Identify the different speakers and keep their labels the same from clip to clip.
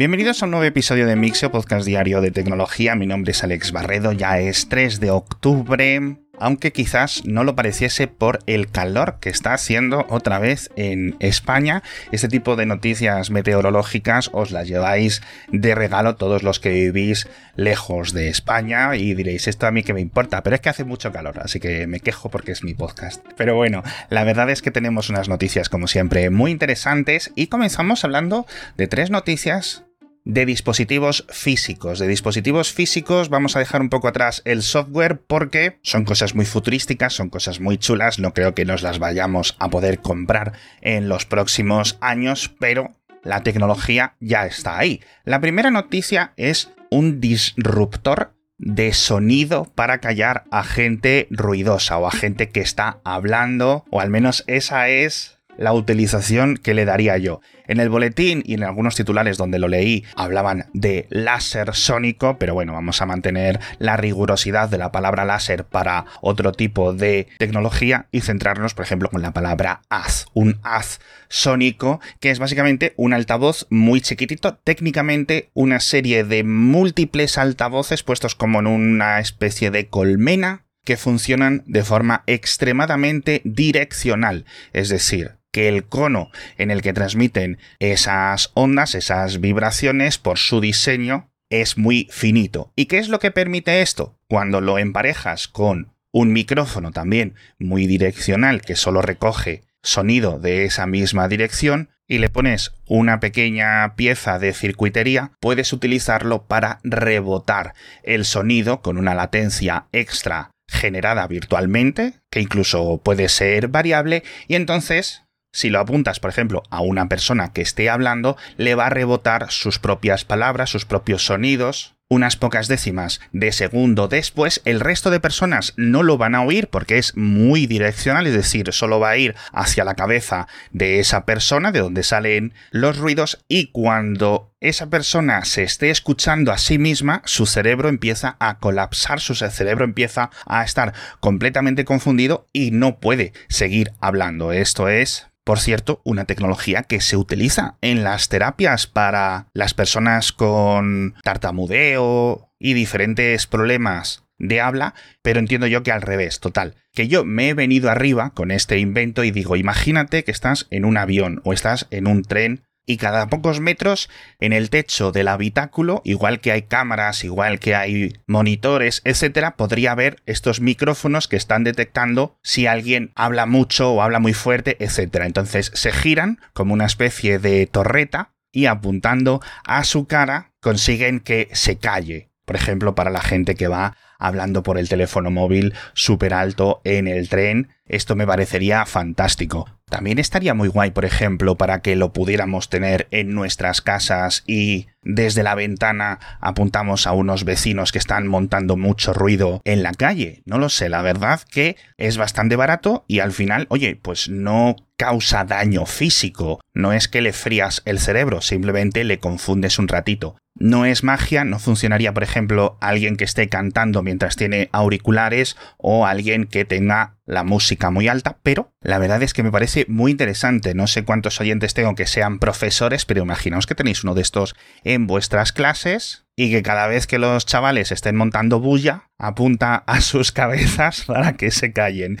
Speaker 1: Bienvenidos a un nuevo episodio de Mixio, podcast diario de tecnología. Mi nombre es Alex Barredo, ya es 3 de octubre, aunque quizás no lo pareciese por el calor que está haciendo otra vez en España. Este tipo de noticias meteorológicas os las lleváis de regalo todos los que vivís lejos de España y diréis, esto a mí que me importa, pero es que hace mucho calor, así que me quejo porque es mi podcast. Pero bueno, la verdad es que tenemos unas noticias como siempre muy interesantes y comenzamos hablando de tres noticias de dispositivos físicos. De dispositivos físicos vamos a dejar un poco atrás el software porque son cosas muy futurísticas, son cosas muy chulas, no creo que nos las vayamos a poder comprar en los próximos años, pero la tecnología ya está ahí. La primera noticia es un disruptor de sonido para callar a gente ruidosa o a gente que está hablando, o al menos esa es la utilización que le daría yo. En el boletín y en algunos titulares donde lo leí hablaban de láser sónico, pero bueno, vamos a mantener la rigurosidad de la palabra láser para otro tipo de tecnología y centrarnos, por ejemplo, con la palabra haz, un haz sónico, que es básicamente un altavoz muy chiquitito, técnicamente una serie de múltiples altavoces puestos como en una especie de colmena que funcionan de forma extremadamente direccional, es decir, que el cono en el que transmiten esas ondas, esas vibraciones, por su diseño, es muy finito. ¿Y qué es lo que permite esto? Cuando lo emparejas con un micrófono también muy direccional que solo recoge sonido de esa misma dirección y le pones una pequeña pieza de circuitería, puedes utilizarlo para rebotar el sonido con una latencia extra generada virtualmente, que incluso puede ser variable, y entonces si lo apuntas, por ejemplo, a una persona que esté hablando, le va a rebotar sus propias palabras, sus propios sonidos, unas pocas décimas de segundo después, el resto de personas no lo van a oír porque es muy direccional, es decir, solo va a ir hacia la cabeza de esa persona, de donde salen los ruidos, y cuando esa persona se esté escuchando a sí misma, su cerebro empieza a colapsar, su cerebro empieza a estar completamente confundido y no puede seguir hablando. Esto es por cierto, una tecnología que se utiliza en las terapias para las personas con tartamudeo y diferentes problemas de habla, pero entiendo yo que al revés, total. Que yo me he venido arriba con este invento y digo, imagínate que estás en un avión o estás en un tren y cada pocos metros en el techo del habitáculo, igual que hay cámaras, igual que hay monitores, etcétera, podría haber estos micrófonos que están detectando si alguien habla mucho o habla muy fuerte, etcétera. Entonces se giran como una especie de torreta y apuntando a su cara consiguen que se calle. Por ejemplo, para la gente que va hablando por el teléfono móvil súper alto en el tren, esto me parecería fantástico. También estaría muy guay, por ejemplo, para que lo pudiéramos tener en nuestras casas y desde la ventana apuntamos a unos vecinos que están montando mucho ruido en la calle. No lo sé, la verdad que es bastante barato y al final, oye, pues no causa daño físico. No es que le frías el cerebro, simplemente le confundes un ratito. No es magia, no funcionaría, por ejemplo, alguien que esté cantando mientras tiene auriculares o alguien que tenga la música muy alta, pero la verdad es que me parece muy interesante. No sé cuántos oyentes tengo que sean profesores, pero imaginaos que tenéis uno de estos en vuestras clases y que cada vez que los chavales estén montando bulla, apunta a sus cabezas para que se callen.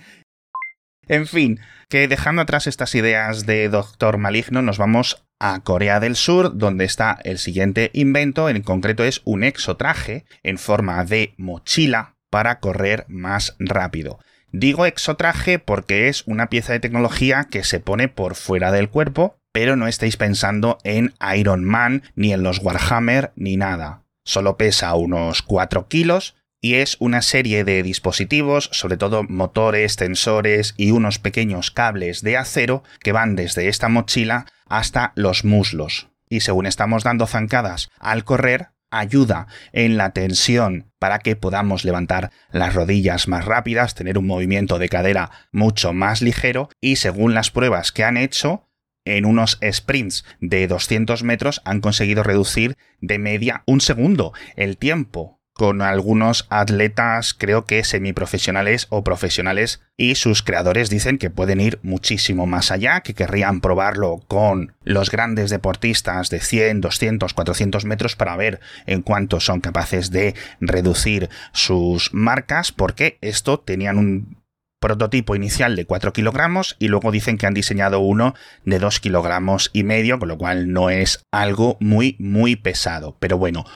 Speaker 1: En fin, que dejando atrás estas ideas de Doctor Maligno, nos vamos a Corea del Sur, donde está el siguiente invento, en concreto es un exotraje en forma de mochila para correr más rápido. Digo exotraje porque es una pieza de tecnología que se pone por fuera del cuerpo, pero no estáis pensando en Iron Man, ni en los Warhammer, ni nada. Solo pesa unos 4 kilos y es una serie de dispositivos, sobre todo motores, tensores y unos pequeños cables de acero que van desde esta mochila hasta los muslos. Y según estamos dando zancadas al correr, ayuda en la tensión para que podamos levantar las rodillas más rápidas, tener un movimiento de cadera mucho más ligero y según las pruebas que han hecho, en unos sprints de 200 metros han conseguido reducir de media un segundo el tiempo con algunos atletas creo que semiprofesionales o profesionales y sus creadores dicen que pueden ir muchísimo más allá, que querrían probarlo con los grandes deportistas de 100, 200, 400 metros para ver en cuánto son capaces de reducir sus marcas porque esto tenían un prototipo inicial de 4 kilogramos y luego dicen que han diseñado uno de 2 kilogramos y medio, con lo cual no es algo muy, muy pesado. Pero bueno,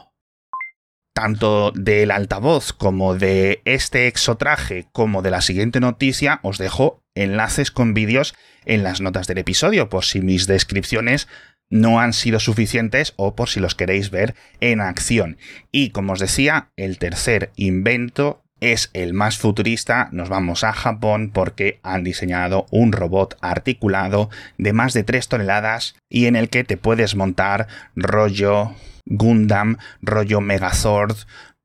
Speaker 1: tanto del altavoz como de este exotraje como de la siguiente noticia os dejo enlaces con vídeos en las notas del episodio por si mis descripciones no han sido suficientes o por si los queréis ver en acción. Y como os decía, el tercer invento es el más futurista, nos vamos a Japón porque han diseñado un robot articulado de más de 3 toneladas y en el que te puedes montar rollo Gundam, rollo Megazord,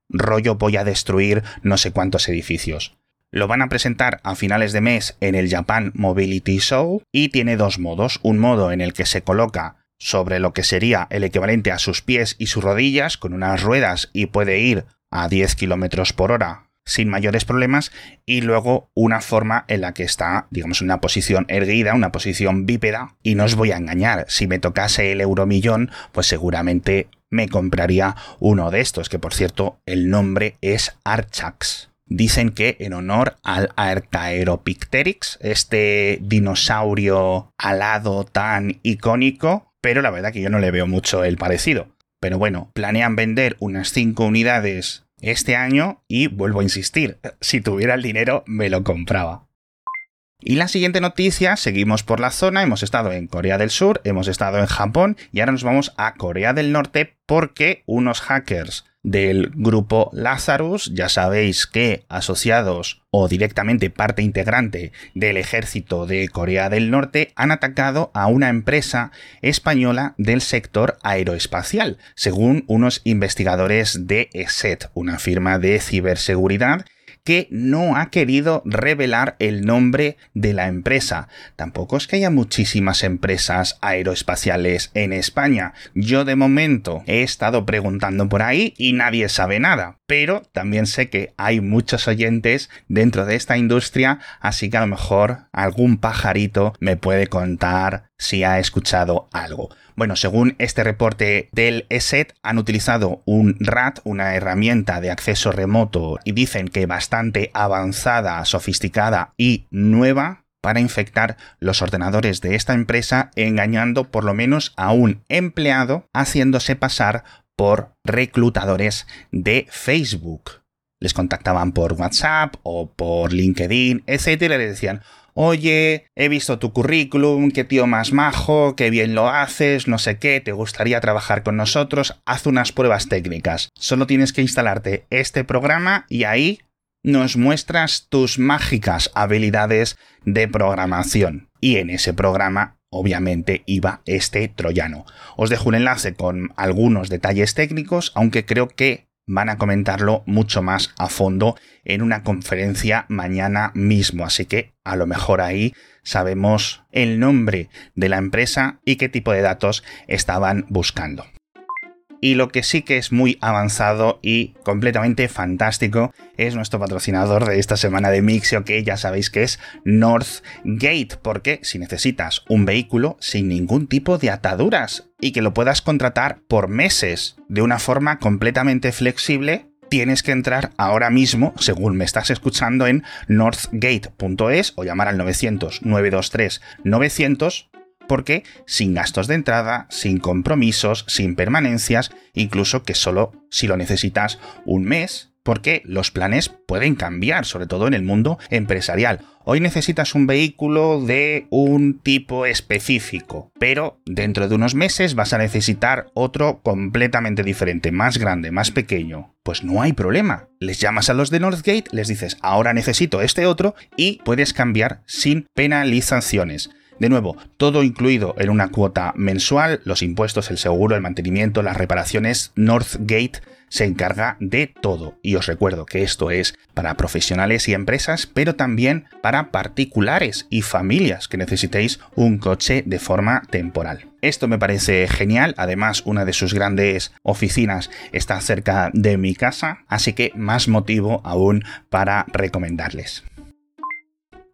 Speaker 1: rollo voy a destruir no sé cuántos edificios. Lo van a presentar a finales de mes en el Japan Mobility Show y tiene dos modos. Un modo en el que se coloca sobre lo que sería el equivalente a sus pies y sus rodillas con unas ruedas y puede ir a 10 km por hora sin mayores problemas y luego una forma en la que está, digamos, una posición erguida, una posición bípeda y no os voy a engañar, si me tocase el euromillón, pues seguramente me compraría uno de estos, que por cierto el nombre es Archax. Dicen que en honor al Archaeopicteryx, este dinosaurio alado tan icónico, pero la verdad que yo no le veo mucho el parecido. Pero bueno, planean vender unas 5 unidades este año y vuelvo a insistir, si tuviera el dinero me lo compraba. Y la siguiente noticia, seguimos por la zona, hemos estado en Corea del Sur, hemos estado en Japón y ahora nos vamos a Corea del Norte porque unos hackers del grupo Lazarus, ya sabéis que asociados o directamente parte integrante del ejército de Corea del Norte, han atacado a una empresa española del sector aeroespacial, según unos investigadores de ESET, una firma de ciberseguridad que no ha querido revelar el nombre de la empresa. Tampoco es que haya muchísimas empresas aeroespaciales en España. Yo de momento he estado preguntando por ahí y nadie sabe nada. Pero también sé que hay muchos oyentes dentro de esta industria, así que a lo mejor algún pajarito me puede contar si ha escuchado algo. Bueno, según este reporte del ESET, han utilizado un RAT, una herramienta de acceso remoto, y dicen que bastante avanzada, sofisticada y nueva para infectar los ordenadores de esta empresa, engañando por lo menos a un empleado, haciéndose pasar por reclutadores de Facebook. Les contactaban por WhatsApp o por LinkedIn, etcétera, y les decían, oye, he visto tu currículum, qué tío más majo, qué bien lo haces, no sé qué, te gustaría trabajar con nosotros, haz unas pruebas técnicas. Solo tienes que instalarte este programa y ahí nos muestras tus mágicas habilidades de programación. Y en ese programa obviamente iba este troyano. Os dejo un enlace con algunos detalles técnicos, aunque creo que van a comentarlo mucho más a fondo en una conferencia mañana mismo. Así que a lo mejor ahí sabemos el nombre de la empresa y qué tipo de datos estaban buscando. Y lo que sí que es muy avanzado y completamente fantástico es nuestro patrocinador de esta semana de Mixio, que ya sabéis que es Northgate, porque si necesitas un vehículo sin ningún tipo de ataduras y que lo puedas contratar por meses de una forma completamente flexible, tienes que entrar ahora mismo, según me estás escuchando, en northgate.es o llamar al 900 923 900 porque sin gastos de entrada, sin compromisos, sin permanencias, incluso que solo si lo necesitas un mes, porque los planes pueden cambiar, sobre todo en el mundo empresarial. Hoy necesitas un vehículo de un tipo específico, pero dentro de unos meses vas a necesitar otro completamente diferente, más grande, más pequeño. Pues no hay problema. Les llamas a los de Northgate, les dices, ahora necesito este otro y puedes cambiar sin penalizaciones. De nuevo, todo incluido en una cuota mensual, los impuestos, el seguro, el mantenimiento, las reparaciones, Northgate se encarga de todo. Y os recuerdo que esto es para profesionales y empresas, pero también para particulares y familias que necesitéis un coche de forma temporal. Esto me parece genial, además una de sus grandes oficinas está cerca de mi casa, así que más motivo aún para recomendarles.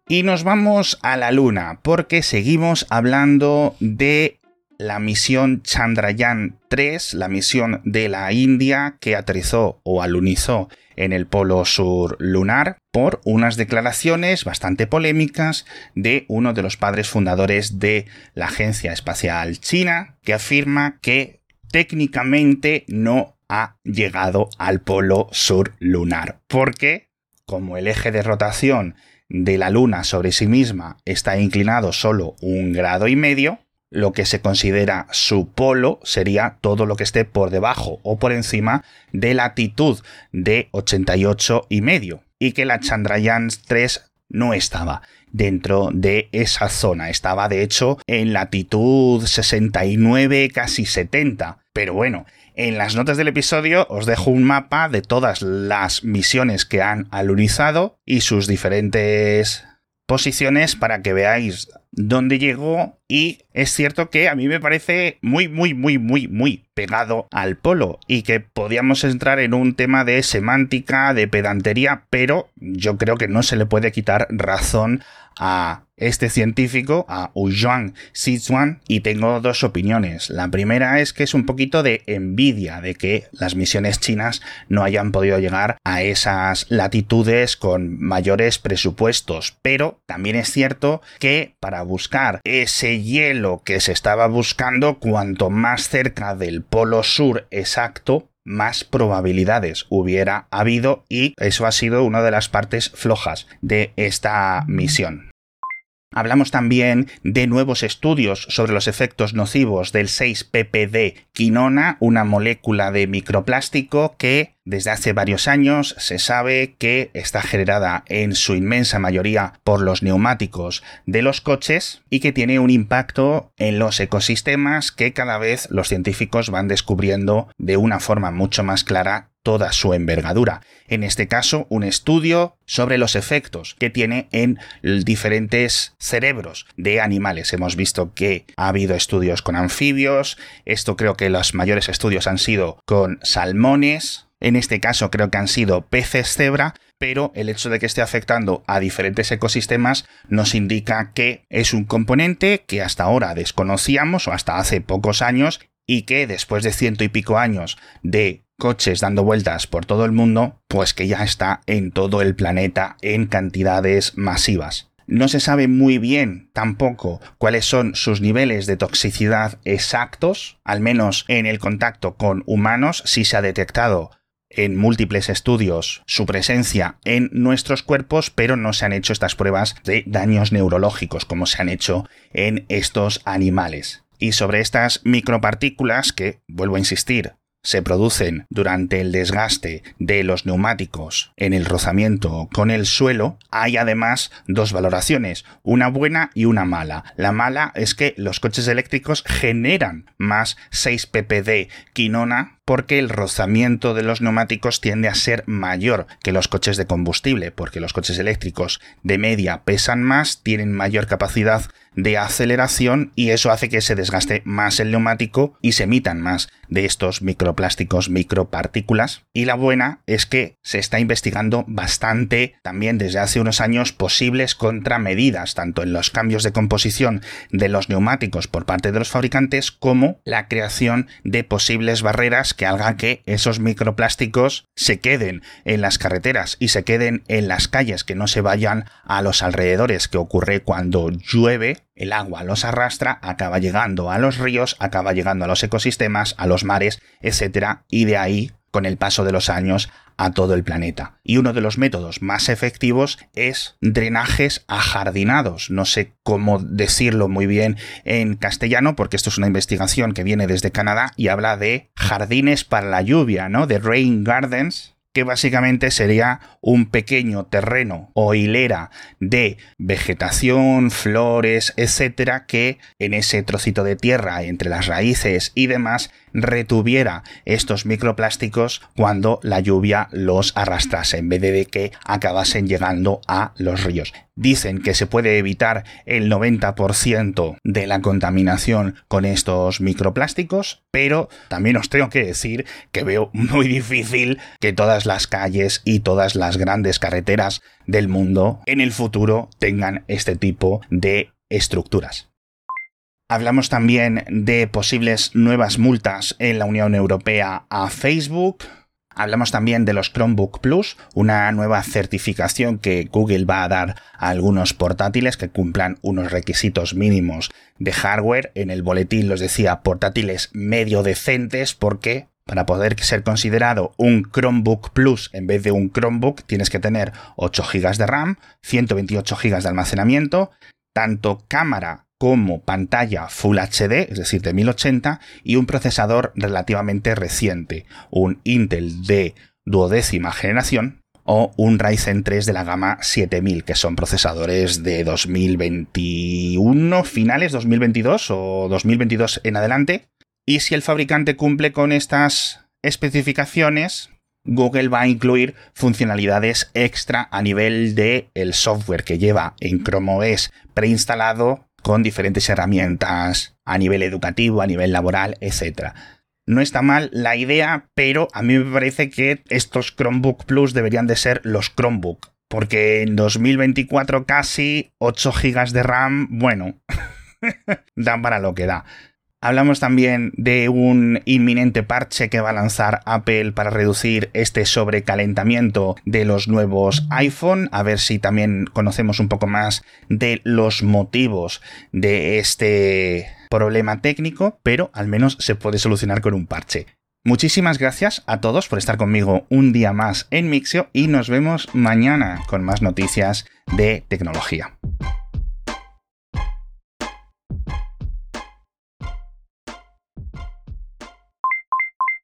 Speaker 1: Y nos vamos a la Luna, porque seguimos hablando de la misión Chandrayaan 3, la misión de la India que aterrizó o alunizó en el polo sur lunar por unas declaraciones bastante polémicas de uno de los padres fundadores de la Agencia Espacial China, que afirma que técnicamente no ha llegado al polo sur lunar, porque como el eje de rotación de la Luna sobre sí misma está inclinado solo un grado y medio, lo que se considera su polo sería todo lo que esté por debajo o por encima de latitud de 88 y medio y que la Chandrayaan 3 no estaba dentro de esa zona, estaba de hecho en latitud 69 casi 70, pero bueno, en las notas del episodio os dejo un mapa de todas las misiones que han alunizado y sus diferentes posiciones para que veáis dónde llegó y es cierto que a mí me parece muy, muy, muy, muy, muy pegado al polo y que podíamos entrar en un tema de semántica, de pedantería, pero yo creo que no se le puede quitar razón a este científico, a Zhuang Sichuan, y tengo dos opiniones. La primera es que es un poquito de envidia de que las misiones chinas no hayan podido llegar a esas latitudes con mayores presupuestos, pero también es cierto que para buscar ese hielo que se estaba buscando, cuanto más cerca del polo sur exacto, más probabilidades hubiera habido y eso ha sido una de las partes flojas de esta misión. Hablamos también de nuevos estudios sobre los efectos nocivos del 6-PPD quinona, una molécula de microplástico que desde hace varios años se sabe que está generada en su inmensa mayoría por los neumáticos de los coches y que tiene un impacto en los ecosistemas que cada vez los científicos van descubriendo de una forma mucho más clara toda su envergadura. En este caso, un estudio sobre los efectos que tiene en diferentes cerebros de animales. Hemos visto que ha habido estudios con anfibios, esto creo que los mayores estudios han sido con salmones, en este caso creo que han sido peces cebra, pero el hecho de que esté afectando a diferentes ecosistemas nos indica que es un componente que hasta ahora desconocíamos o hasta hace pocos años y que después de ciento y pico años de coches dando vueltas por todo el mundo, pues que ya está en todo el planeta en cantidades masivas. No se sabe muy bien tampoco cuáles son sus niveles de toxicidad exactos, al menos en el contacto con humanos, si se ha detectado en múltiples estudios su presencia en nuestros cuerpos, pero no se han hecho estas pruebas de daños neurológicos como se han hecho en estos animales. Y sobre estas micropartículas que, vuelvo a insistir, se producen durante el desgaste de los neumáticos en el rozamiento con el suelo, hay además dos valoraciones, una buena y una mala. La mala es que los coches eléctricos generan más 6 ppd quinona porque el rozamiento de los neumáticos tiende a ser mayor que los coches de combustible, porque los coches eléctricos de media pesan más, tienen mayor capacidad de aceleración y eso hace que se desgaste más el neumático y se emitan más de estos microplásticos, micropartículas. Y la buena es que se está investigando bastante también desde hace unos años posibles contramedidas, tanto en los cambios de composición de los neumáticos por parte de los fabricantes como la creación de posibles barreras que haga que esos microplásticos se queden en las carreteras y se queden en las calles, que no se vayan a los alrededores, que ocurre cuando llueve, el agua los arrastra, acaba llegando a los ríos, acaba llegando a los ecosistemas, a los mares, etc. Y de ahí con el paso de los años a todo el planeta. Y uno de los métodos más efectivos es drenajes ajardinados. No sé cómo decirlo muy bien en castellano porque esto es una investigación que viene desde Canadá y habla de jardines para la lluvia, ¿no? De rain gardens que básicamente sería un pequeño terreno o hilera de vegetación, flores, etcétera, que en ese trocito de tierra entre las raíces y demás retuviera estos microplásticos cuando la lluvia los arrastrase, en vez de que acabasen llegando a los ríos. Dicen que se puede evitar el 90% de la contaminación con estos microplásticos, pero también os tengo que decir que veo muy difícil que todas las calles y todas las grandes carreteras del mundo en el futuro tengan este tipo de estructuras. Hablamos también de posibles nuevas multas en la Unión Europea a Facebook. Hablamos también de los Chromebook Plus, una nueva certificación que Google va a dar a algunos portátiles que cumplan unos requisitos mínimos de hardware. En el boletín los decía portátiles medio decentes porque para poder ser considerado un Chromebook Plus en vez de un Chromebook tienes que tener 8 GB de RAM, 128 GB de almacenamiento, tanto cámara como pantalla Full HD, es decir, de 1080, y un procesador relativamente reciente, un Intel de duodécima generación o un Ryzen 3 de la gama 7000, que son procesadores de 2021, finales 2022 o 2022 en adelante. Y si el fabricante cumple con estas especificaciones, Google va a incluir funcionalidades extra a nivel de el software que lleva en Chrome OS preinstalado con diferentes herramientas a nivel educativo, a nivel laboral, etc. No está mal la idea, pero a mí me parece que estos Chromebook Plus deberían de ser los Chromebook, porque en 2024 casi 8 GB de RAM, bueno, dan para lo que da. Hablamos también de un inminente parche que va a lanzar Apple para reducir este sobrecalentamiento de los nuevos iPhone, a ver si también conocemos un poco más de los motivos de este problema técnico, pero al menos se puede solucionar con un parche. Muchísimas gracias a todos por estar conmigo un día más en Mixio y nos vemos mañana con más noticias de tecnología.